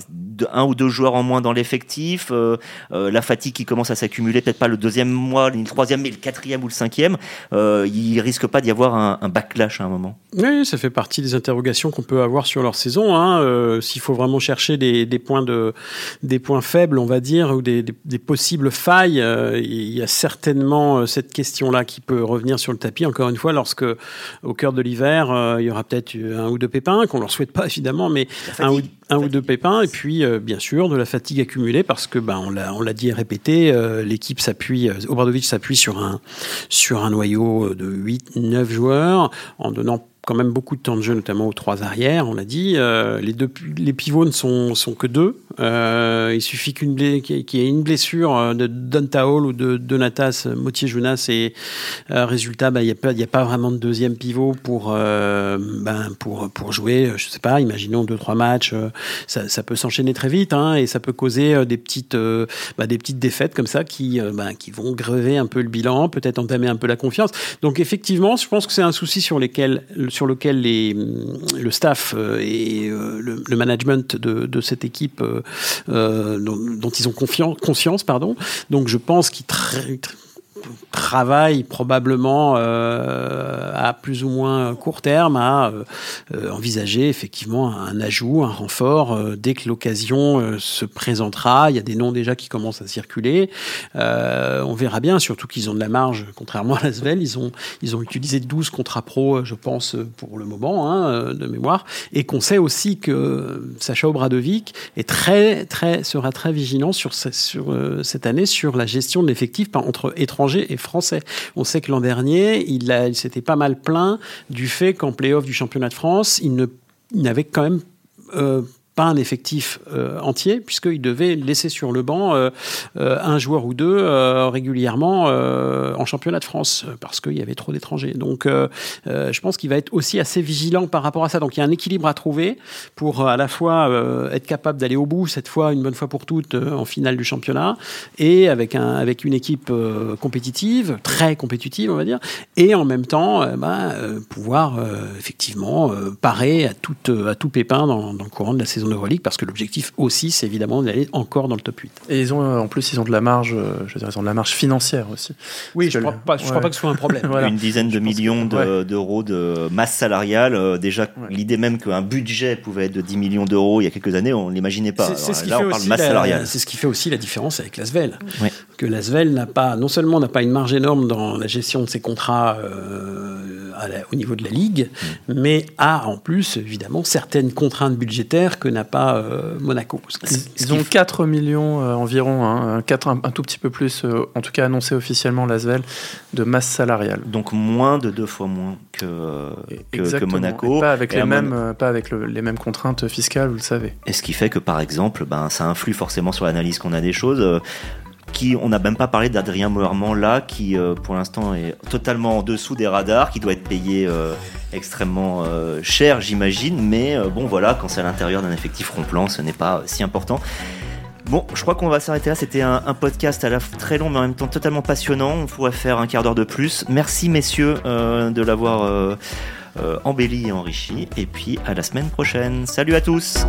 un ou deux joueurs en moins dans l'effectif, euh, euh, la fatigue qui commence à s'accumuler, peut-être pas le deuxième mois, le troisième, mais le quatrième ou le cinquième, il risque pas d'y avoir un, backlash à un moment. Oui, ça fait partie des interrogations qu'on peut avoir sur leur saison. Hein. S'il faut vraiment chercher des points faibles, on va dire, ou des, des, possibles failles, il y a certainement cette question-là qui peut revenir sur le tapis. Encore une fois, lorsque au cœur de l'hiver, euh, il y aura peut-être un ou deux pépins, qu'on leur souhaite pas évidemment, mais un ou, un ou, deux pépins, et puis euh, bien sûr de la fatigue accumulée, parce que ben, on l'a on l'a dit et répété, euh, l'équipe s'appuie, Obradovic s'appuie sur un, sur un noyau de 8-9 joueurs, en donnant quand même beaucoup de temps de jeu, notamment aux trois arrières, on l'a dit. Euh, les, deux, les pivots ne sont, sont que deux. Euh, il suffit qu'une qu'il y ait une blessure euh, de Donta Hall ou de Donatas Motier Jonas et résultat, bah, il n'y a, pas, a pas vraiment de deuxième pivot pour, ben, pour, pour jouer. Je sais pas, imaginons deux, trois matchs. ça, peut s'enchaîner très vite hein, et ça peut causer des petites, bah, des petites défaites comme ça qui, bah, qui vont grever un peu le bilan, peut-être entamer un peu la confiance. Donc effectivement, je pense que c'est un souci sur lesquels lequel les, le staff euh, et euh, le, management de, cette équipe euh, dont, ils ont conscience, pardon. Donc je pense qu'ils travaille probablement euh, à plus ou moins court terme à euh, envisager effectivement un ajout, un renfort euh, dès que l'occasion euh, se présentera. Il y a des noms déjà qui commencent à circuler. Euh, on verra bien, surtout qu'ils ont de la marge, contrairement à Lasvel. Ils ont, ils ont utilisé 12 contrats pro, je pense, pour le moment, hein, de mémoire. Et qu'on sait aussi que Sacha Obradovic est très, très, sera très vigilant sur, sur cette année sur la gestion de l'effectif entre étrangers et français. On sait que l'an dernier, il, s'était pas mal plaint du fait qu'en playoff du championnat de France, il n'avait quand même euh, pas un effectif euh, entier, puisqu'il devait laisser sur le banc euh, euh, un joueur ou deux régulièrement en championnat de France, parce qu'il y avait trop d'étrangers. Donc je pense qu'il va être aussi assez vigilant par rapport à ça. Donc il y a un équilibre à trouver pour à la fois être capable d'aller au bout, cette fois, une bonne fois pour toutes, en finale du championnat, et avec, un, avec une équipe compétitive, très compétitive, on va dire, et en même temps bah, pouvoir effectivement parer à tout, à tout pépin dans le courant de la saison en Euroleague, parce que l'objectif aussi, c'est évidemment d'aller encore dans le top 8. Et ils ont, en plus, ils ont de la marge, je veux dire, ils ont de la marge financière aussi. Oui, je ne crois, pas, je crois pas que ce soit un problème. voilà. Une dizaine de millions d'euros de, masse salariale. déjà, l'idée même qu'un budget pouvait être de 10 millions d'euros il y a quelques années, on ne l'imaginait pas. C'est ce, ce qui fait aussi la différence avec l'Asvel. Que l'Asvel n'a pas, non seulement n'a pas une marge énorme dans la gestion de ses contrats euh, au niveau de la Ligue, mais a en plus, évidemment, certaines contraintes budgétaires que n'a pas euh, Monaco. Ils, ont 4 millions euh, environ, hein, 4, un, tout petit peu plus, en tout cas annoncé officiellement l'Asvel, de masse salariale. Donc moins de deux fois moins que, que, Monaco. pas avec, les, mêmes, pas avec les mêmes contraintes fiscales, vous le savez. Et ce qui fait que, par exemple, ben, ça influe forcément sur l'analyse qu'on a des choses on n'a même pas parlé d'Adrien Moerman là, qui euh, pour l'instant est totalement en dessous des radars, qui doit être payé euh, extrêmement euh, cher, j'imagine. Mais bon, voilà, quand c'est à l'intérieur d'un effectif rond-plan, ce n'est pas si important. Bon, je crois qu'on va s'arrêter là. C'était un, un, podcast à la fois très long, mais en même temps totalement passionnant. On pourrait faire un quart d'heure de plus. Merci, messieurs, de l'avoir embelli et enrichi. Et puis à la semaine prochaine. Salut à tous.